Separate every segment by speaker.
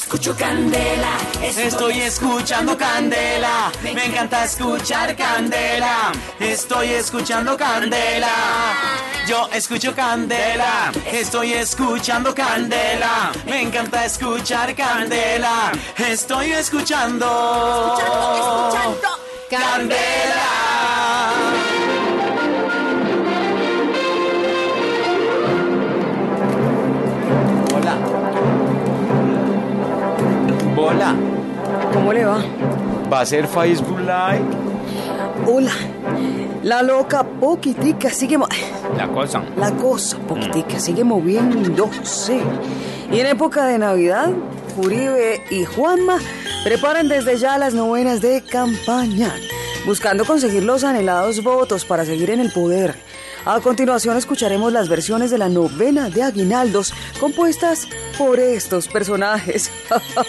Speaker 1: escucho candela.
Speaker 2: Estoy escuchando candela. Me encanta escuchar candela. Estoy escuchando candela. Yo escucho candela. Estoy escuchando candela. Me encanta escuchar candela. Estoy escuchando.
Speaker 1: Escuchando.
Speaker 2: Candela. Hola.
Speaker 3: ¿Cómo le va?
Speaker 2: ¿Va a ser Facebook Live?
Speaker 3: Hola. La loca poquitica sigue...
Speaker 2: La cosa.
Speaker 3: La cosa poquitica sigue moviéndose. Y en época de Navidad, Uribe y Juanma preparan desde ya las novenas de campaña, buscando conseguir los anhelados votos para seguir en el poder. A continuación escucharemos las versiones de la novena de Aguinaldos compuestas por estos personajes.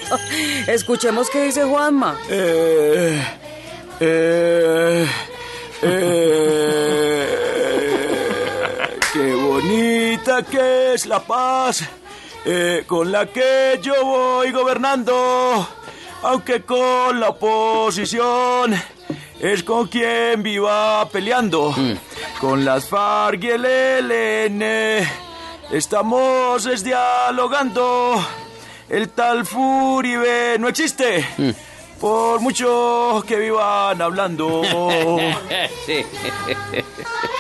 Speaker 3: Escuchemos qué dice Juanma.
Speaker 4: Eh, eh, eh, qué bonita que es la paz eh, con la que yo voy gobernando, aunque con la oposición es con quien viva peleando, con las FARC y el ELN. Estamos es dialogando. El tal Furibe no existe. Por mucho que vivan hablando.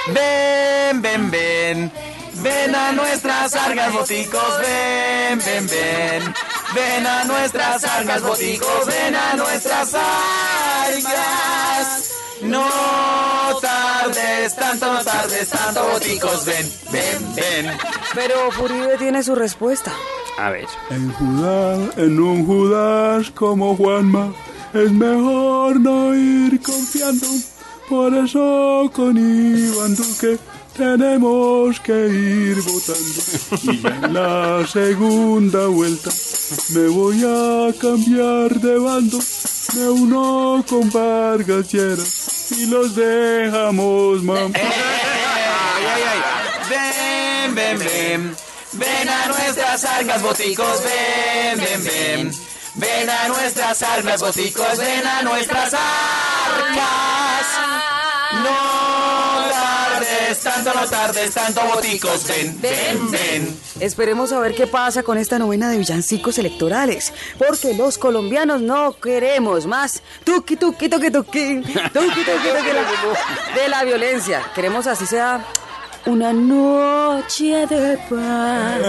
Speaker 2: Ven, ven, ven. Ven a nuestras argas boticos, ven, ven, ven. Ven a nuestras argas boticos, ven a nuestras argas. No tardes tanto, no tardes tanto, boticos, ven, ven, ven.
Speaker 3: Pero Uribe tiene su respuesta.
Speaker 2: A ver.
Speaker 4: En Judá, en un Judas como Juanma, es mejor no ir confiando. Por eso con Iván Duque tenemos que ir votando. Y ya en la segunda vuelta me voy a cambiar de bando. Me uno con Vargas y los dejamos mamá.
Speaker 2: Ven, ven, ven. Ven a nuestras armas boticos, ven, ven, ven. Ven a nuestras armas boticos, ven a nuestras arcas. Tanto, no tardes tanto, boticos, ven, ven, ven.
Speaker 3: Esperemos a ver qué pasa con esta novena de villancicos electorales, porque los colombianos no queremos más tuki tuki tuki tuki, tuki tuki tuki la- de la violencia. Queremos así sea una noche de paz,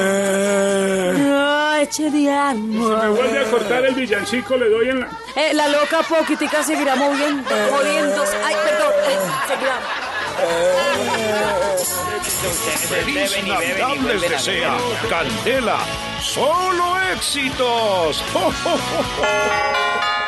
Speaker 3: noche de
Speaker 5: Me
Speaker 3: amor.
Speaker 5: vuelve a cortar el villancico, le doy en la...
Speaker 3: Eh, la loca poquitica seguirá moviendo, moviendo. Ay, perdón, eh, seguirá.
Speaker 6: Feliz Navidad les desea Candela. Solo éxitos. ¡Jo, jo, jo, jo!